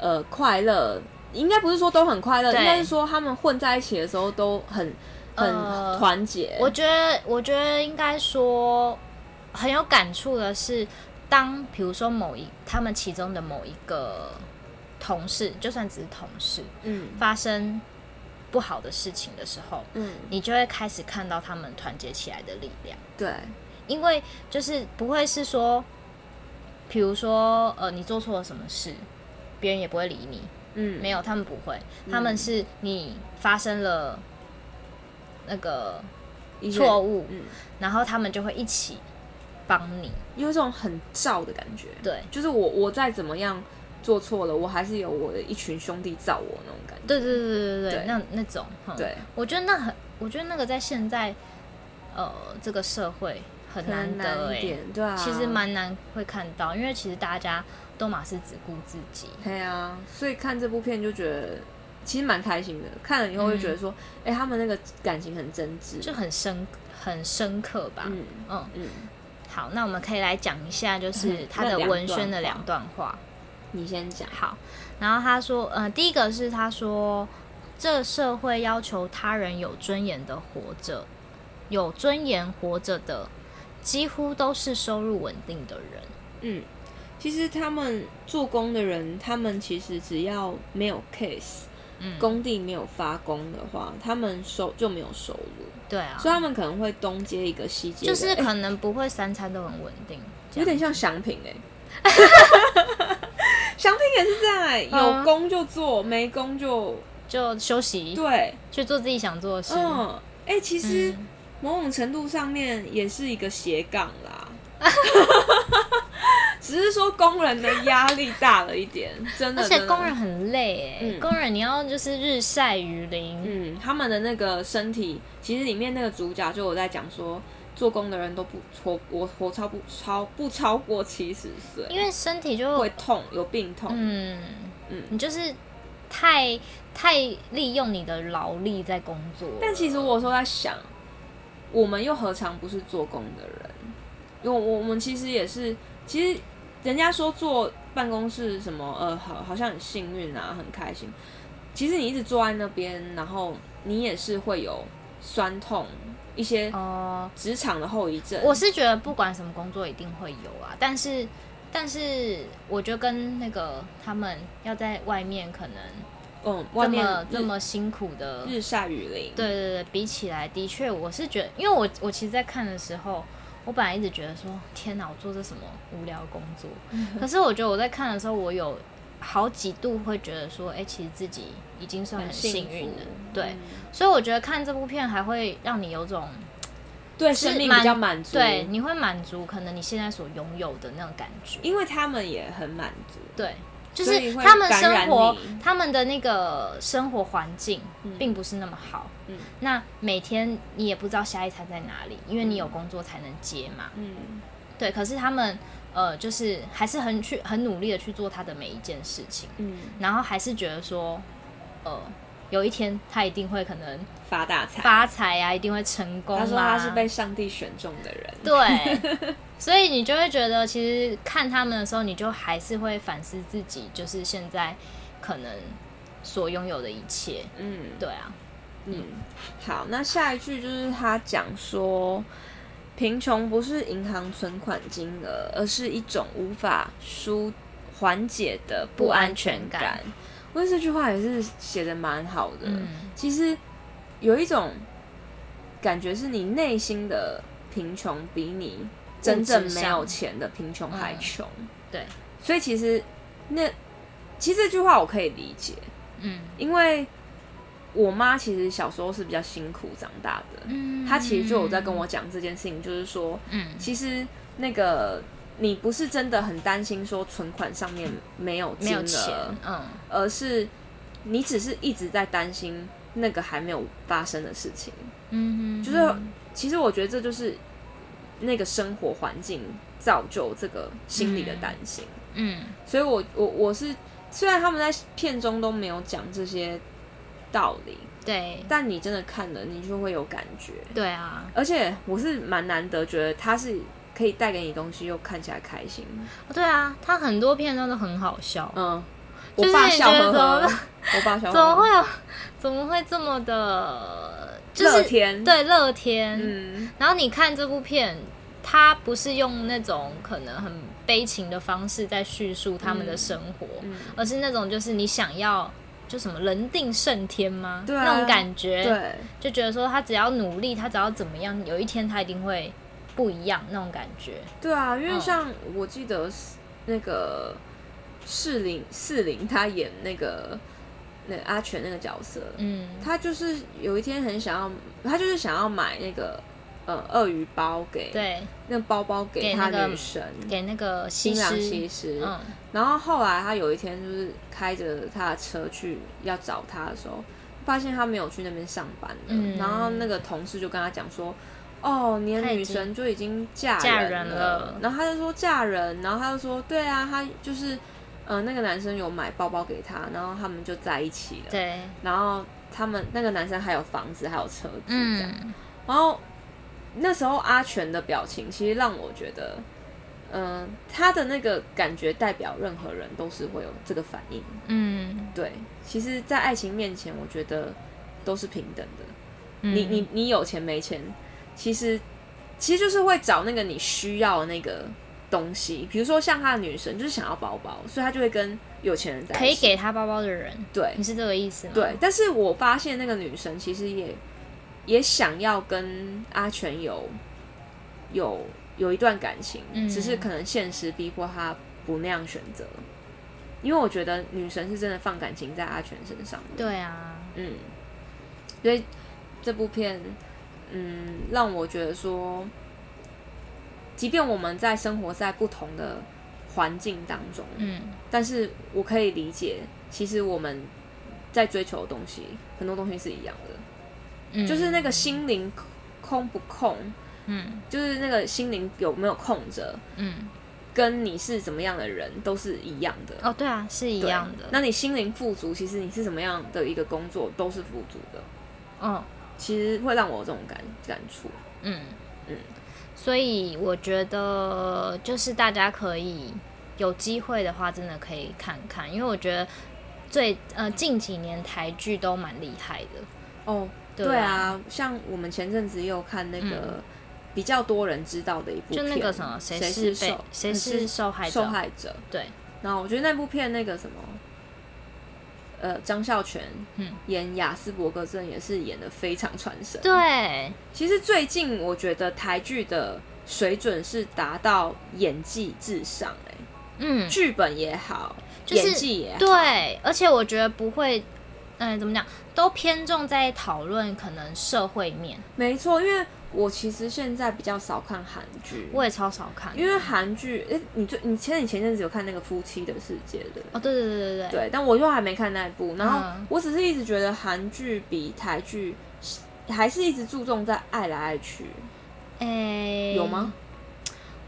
呃快乐，应该不是说都很快乐，应该是说他们混在一起的时候都很很团结、呃。我觉得，我觉得应该说很有感触的是，当比如说某一他们其中的某一个同事，就算只是同事，嗯，发生。不好的事情的时候，嗯，你就会开始看到他们团结起来的力量。对，因为就是不会是说，比如说，呃，你做错了什么事，别人也不会理你。嗯，没有，他们不会，他们是你发生了那个错误，嗯，然后他们就会一起帮你，有一种很罩的感觉。对，就是我，我再怎么样。做错了，我还是有我的一群兄弟罩我那种感觉。对对对对对对，那那种，对，我觉得那很，我觉得那个在现在，呃，这个社会很难得一点，对啊，其实蛮难会看到，因为其实大家都嘛是只顾自己。对啊，所以看这部片就觉得其实蛮开心的，看了以后会觉得说，哎、嗯欸，他们那个感情很真挚，就很深很深刻吧。嗯嗯嗯。好，那我们可以来讲一下，就是 他的文宣的两段话。你先讲好，然后他说，呃，第一个是他说，这社会要求他人有尊严的活着，有尊严活着的，几乎都是收入稳定的人。嗯，其实他们做工的人，他们其实只要没有 case，嗯，工地没有发工的话，他们收就没有收入。对啊，所以他们可能会东接一个西接，就是可能不会三餐都很稳定，有点像祥品哎、欸。祥品也是这样哎、欸，有工就做，嗯、没工就就休息，对，去做自己想做的事。嗯，哎、欸，其实某种程度上面也是一个斜杠啦，只是说工人的压力大了一点，真的，而且工人很累哎、欸，嗯、工人你要就是日晒雨淋，嗯，他们的那个身体，其实里面那个主角就有在讲说。做工的人都不活，我活超不超不超过七十岁，因为身体就会痛，有病痛。嗯嗯，你就是太太利用你的劳力在工作。但其实我说在想，我们又何尝不是做工的人？因为我们其实也是，其实人家说坐办公室什么呃，好好像很幸运啊，很开心。其实你一直坐在那边，然后你也是会有酸痛。一些呃职场的后遗症，我是觉得不管什么工作一定会有啊，但是但是我觉得跟那个他们要在外面可能嗯外面这么辛苦的日晒雨淋，对对对，比起来的确我是觉得，因为我我其实，在看的时候，我本来一直觉得说天哪，我做这什么无聊工作，可是我觉得我在看的时候，我有好几度会觉得说，哎、欸，其实自己已经算很幸运了，对，嗯、所以我觉得看这部片还会让你有种对生命比较满足，对，你会满足可能你现在所拥有的那种感觉，因为他们也很满足，对，就是他们生活他们的那个生活环境并不是那么好，嗯，那每天你也不知道下一餐在哪里，因为你有工作才能接嘛，嗯，对，可是他们。呃，就是还是很去很努力的去做他的每一件事情，嗯，然后还是觉得说，呃，有一天他一定会可能发大财，发财啊，一定会成功啊。他说他是被上帝选中的人，对，所以你就会觉得，其实看他们的时候，你就还是会反思自己，就是现在可能所拥有的一切。嗯，对啊，嗯，好，那下一句就是他讲说，贫穷不是银行存款金额，而是一种无法纾缓解的不安全感。我觉得这句话也是写的蛮好的。嗯，其实有一种感觉是你内心的贫穷比你真正没有钱的贫穷还穷。嗯，对，所以其实那其实这句话我可以理解。嗯，因为我妈其实小时候是比较辛苦长大的。嗯，她其实就有在跟我讲这件事情，就是说，嗯，其实那个。你不是真的很担心说存款上面没有金额，嗯，而是你只是一直在担心那个还没有发生的事情，嗯哼，就是其实我觉得这就是那个生活环境造就这个心理的担心，嗯，所以我我我是虽然他们在片中都没有讲这些道理，对，但你真的看了你就会有感觉，对啊，而且我是蛮难得觉得他是。可以带给你东西，又看起来开心。对啊，他很多片段都很好笑。嗯，我爸笑呵呵。我爸笑。怎么会有？怎么会这么的？乐天。对，乐天。嗯。然后你看这部片，他不是用那种可能很悲情的方式在叙述他们的生活，而是那种就是你想要就什么人定胜天吗？对，那种感觉。对。就觉得说他只要努力，他只要怎么样，有一天他一定会。不一样那种感觉，对啊，因为像我记得那个士林士林他演那个那个阿全那个角色，嗯，他就是有一天很想要，他就是想要买那个呃鳄鱼包给对。那个包包给他女神给那个新郎西施，嗯，然后后来他有一天就是开着他的车去要找他的时候，发现他没有去那边上班了，嗯，然后那个同事就跟他讲说。哦，你的女神就已经嫁人了，人了，然后他就说嫁人，然后他就说对啊，他就是，呃，那个男生有买包包给她，然后他们就在一起了。对，然后他们那个男生还有房子，还有车子，这样。嗯、然后那时候阿全的表情，其实让我觉得，嗯、呃，他的那个感觉代表任何人都是会有这个反应。嗯，对，其实，在爱情面前，我觉得都是平等的。嗯、你你你有钱没钱？其实，其实就是会找那个你需要的那个东西，比如说像他的女神就是想要包包，所以他就会跟有钱人在一起。可以给他包包的人，对，你是这个意思吗？对，但是我发现那个女神其实也也想要跟阿全有有有一段感情，嗯，只是可能现实逼迫他不那样选择。因为我觉得女神是真的放感情在阿全身上。对啊，嗯，所以这部片。嗯，让我觉得说，即便我们在生活在不同的环境当中，嗯，但是我可以理解，其实我们在追求的东西，很多东西是一样的，嗯，就是那个心灵空不空，嗯，就是那个心灵有没有空着，嗯，跟你是怎么样的人都是一样的。哦，对啊，是一样的。那你心灵富足，其实你是什么样的一个工作都是富足的。嗯。其实会让我有这种感感触，嗯嗯，所以我觉得就是大家可以有机会的话，真的可以看看，因为我觉得最呃近几年台剧都蛮厉害的哦，对啊，对啊，像我们前阵子又看那个比较多人知道的一部片，就那个什么谁是受谁是受害者受害者，对，然后我觉得那部片那个什么。呃，张孝全演雅斯伯格症也是演得非常传神。对，其实最近我觉得台剧的水准是达到演技至上，欸，嗯，剧本也好，就是，演技也好，对，而且我觉得不会，嗯、呃，怎么讲，都偏重在讨论可能社会面。没错，因为。我其实现在比较少看韩剧，我也超少看，因为韩剧，哎、欸，你最你前你前阵子有看那个《夫妻的世界》的哦，对对对对对，对，但我又还没看那一部，然后我只是一直觉得韩剧比台剧还是一直注重在爱来爱去，哎、欸，有吗？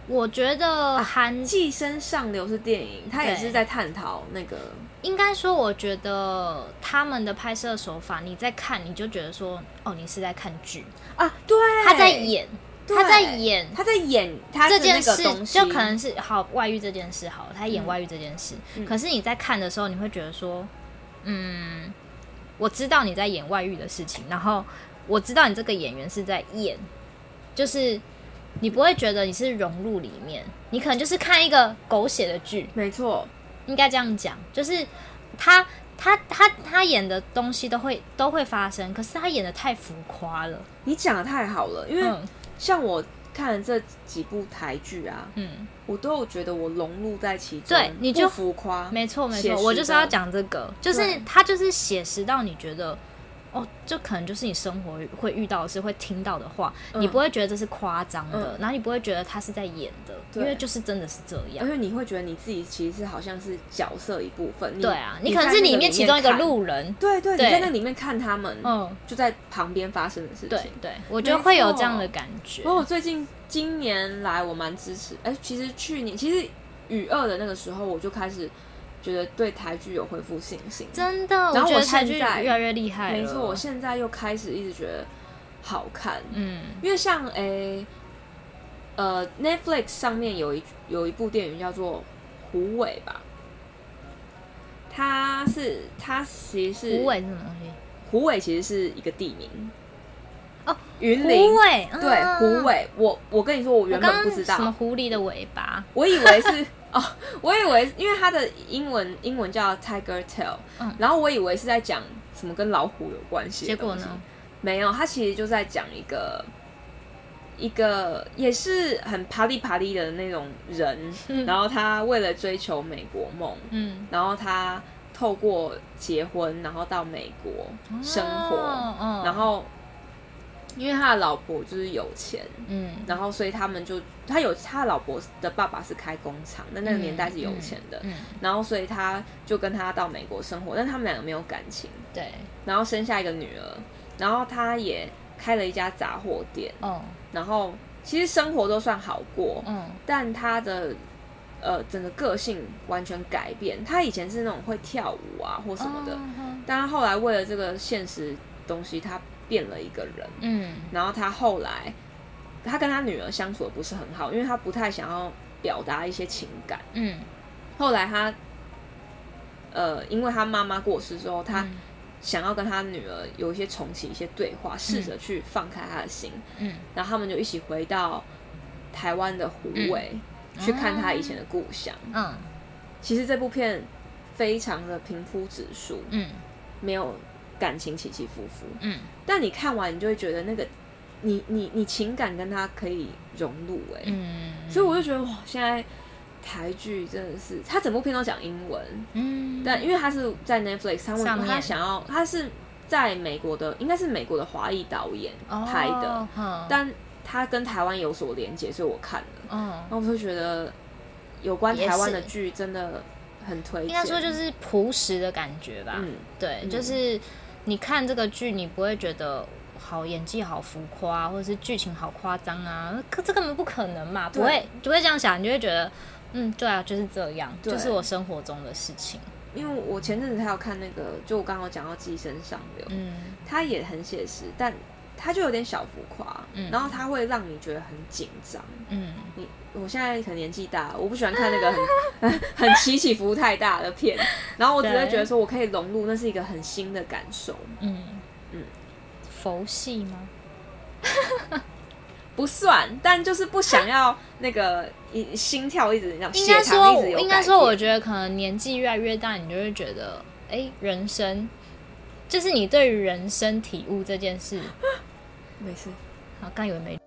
我觉得韩《寄生上流》是电影，它也是在探讨那个。应该说，我觉得他们的拍摄手法，你在看你就觉得说，哦，你是在看剧啊。对，他在演，他在演，他在演他这件事，就可能是好外遇这件事好了，他演外遇这件事。嗯、可是你在看的时候，你会觉得说，嗯，我知道你在演外遇的事情，然后我知道你这个演员是在演，就是你不会觉得你是融入里面，你可能就是看一个狗血的剧，没错，应该这样讲，就是他他他他演的东西都会都会发生，可是他演的太浮夸了。你讲的太好了，因为像我。看了这几部台剧啊，嗯，我都有觉得我融入在其中，对，你就浮夸，没错没错，我就是要讲这个，就是他就是写实到你觉得。哦，这可能就是你生活会遇到的事，会听到的话，嗯、你不会觉得这是夸张的，嗯、然后你不会觉得他是在演的，因为就是真的是这样。因为你会觉得你自己其实是好像是角色一部分。对啊，你可能是里面其中一个路人。对对，对你在那里面看他们，嗯，就在旁边发生的事情。对对，我觉得会有这样的感觉。不过我最近今年来，我蛮支持。哎，其实去年其实雨二的那个时候，我就开始。觉得对台剧有恢复信心，真的。然后我现在越来越厉害，没错，我现在又开始一直觉得好看。嗯，因为像诶、欸，呃，Netflix 上面有一有一部电影叫做《狐尾》吧，它是它其实是虎尾是什么东西？狐尾其实是一个地名哦，云林。虎尾对，虎尾。我我跟你说，我原本不知道什么狐狸的尾巴，我以为是。哦，我以为因为它的英文英文叫 Tiger Tail，嗯，然后我以为是在讲什么跟老虎有关系，结果呢，没有，它其实就在讲一个一个也是很啪里啪里的那种人，嗯，然后他为了追求美国梦，嗯，然后他透过结婚，然后到美国生活，哦哦，然后。因为他的老婆就是有钱，嗯，然后所以他们就他有他的老婆的爸爸是开工厂，那那个年代是有钱的，嗯，嗯，然后所以他就跟他到美国生活，但他们两个没有感情，对，然后生下一个女儿，然后他也开了一家杂货店，嗯，然后其实生活都算好过，嗯，但他的呃整个个性完全改变，他以前是那种会跳舞啊或什么的，但他后来为了这个现实东西，他。变了一个人，嗯，然后他后来，他跟他女儿相处的不是很好，因为他不太想要表达一些情感，嗯，后来他，呃，因为他妈妈过世之后，他想要跟他女儿有一些重启一些对话，试着去放开他的心，嗯，然后他们就一起回到台湾的湖尾，嗯，去看他以前的故乡，嗯，其实这部片非常的平铺直叙，嗯，没有。感情起起伏伏，嗯，但你看完，你就会觉得那个，你你你情感跟他可以融入，哎，嗯，所以我就觉得哇，现在台剧真的是，他整部片都讲英文，嗯，但因为他是在 Netflix，他问他想要，他是在美国的，应该是美国的华裔导演拍的，但他跟台湾有所连接，所以我看了，嗯，然后我就觉得有关台湾的剧真的很推荐，应该说就是朴实的感觉吧，嗯，对，就是。你看这个剧，你不会觉得好演技好浮夸，或者是剧情好夸张啊？可这根本不可能嘛，不会，不会这样想，你就会觉得，嗯，对啊，就是这样，就是我生活中的事情。因为我前阵子还有看那个，就我刚刚讲到《寄生上流》，嗯，他也很写实，但他就有点小浮夸，嗯，然后他会让你觉得很紧张，嗯，你。我现在可能年纪大了，我不喜欢看那个很 很起起伏太大的片，然后我只会觉得说我可以融入，那是一个很新的感受。嗯。嗯，佛系吗？不算，但就是不想要那个一心跳一直这样，应该说，应该说，我觉得可能年纪越来越大，你就会觉得，哎、欸，人生就是你对于人生体悟这件事，没事。好，刚以为没。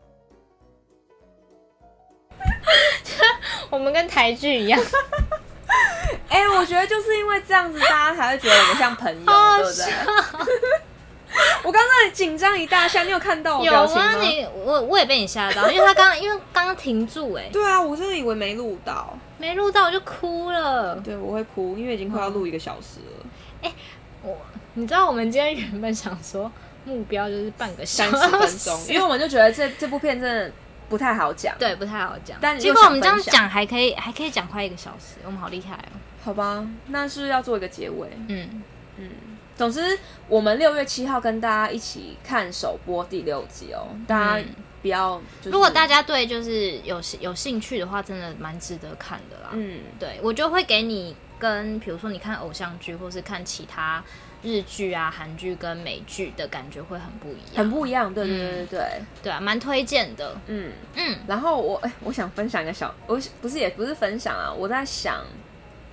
我们跟台剧一样，哎、欸，我觉得就是因为这样子，大家才会觉得我们像朋友，对不对？我刚刚紧张一大下，你有看到我表情吗？有啊，你我我也被你吓到，因为他刚刚因为刚刚停住、欸，哎，对啊，我真的以为没录到，没录到我就哭了。对，我会哭，因为已经快要录一个小时了。哎、欸，我你知道我们今天原本想说目标就是半个小时三十分钟，因为我们就觉得这这部片真的。不太好讲，对，不太好讲。但结果我们这样讲还可以，还可以讲快一个小时，我们好厉害哦。好吧，那是不是要做一个结尾？嗯嗯。总之，我们六月七号跟大家一起看首播第六集哦。大家不要，就是，如果大家对就是有有兴趣的话，真的蛮值得看的啦。嗯，对，我就会给你跟比如说你看偶像剧，或是看其他日剧啊、韩剧跟美剧的感觉会很不一样，很不一样。对对对对对，嗯、对啊，蛮推荐的。嗯嗯。然后我哎，我想分享一个小，我不是也不是分享啊，我在想。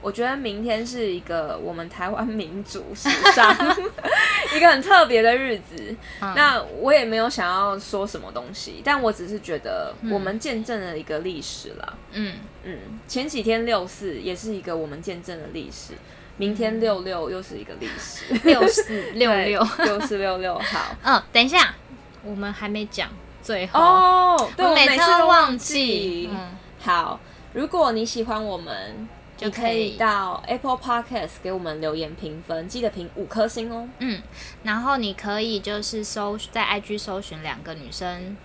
我觉得明天是一个我们台湾民主史上 一个很特别的日子。嗯、那我也没有想要说什么东西，但我只是觉得我们见证了一个历史了。嗯嗯，前几天六四也是一个我们见证的历史，明天六六又是一个历史。六四 六六六四六六好。嗯，等一下，我们还没讲最后哦。对，我每次都忘记。嗯，好，如果你喜欢我们。就可以到 Apple Podcast 给我们留言评分，记得评五颗星哦。嗯，然后你可以就是搜在 IG 搜寻两个女生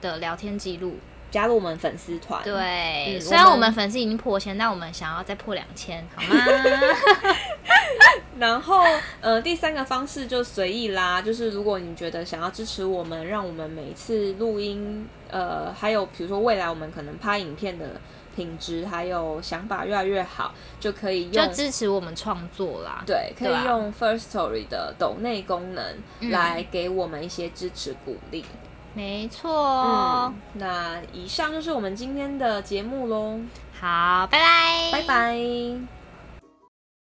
的聊天记录，加入我们粉丝团。对，嗯、虽然我们粉丝已经破千，但我们想要再破两千，好吗？然后，呃，第三个方式就随意啦，就是如果你觉得想要支持我们，让我们每一次录音，呃，还有比如说未来我们可能拍影片的。品质还有想法越来越好，就可以用就支持我们创作啦。对，可以用 Firstory 的抖内功能来给我们一些支持鼓励。没错，嗯，那以上就是我们今天的节目喽。好，拜拜，拜拜。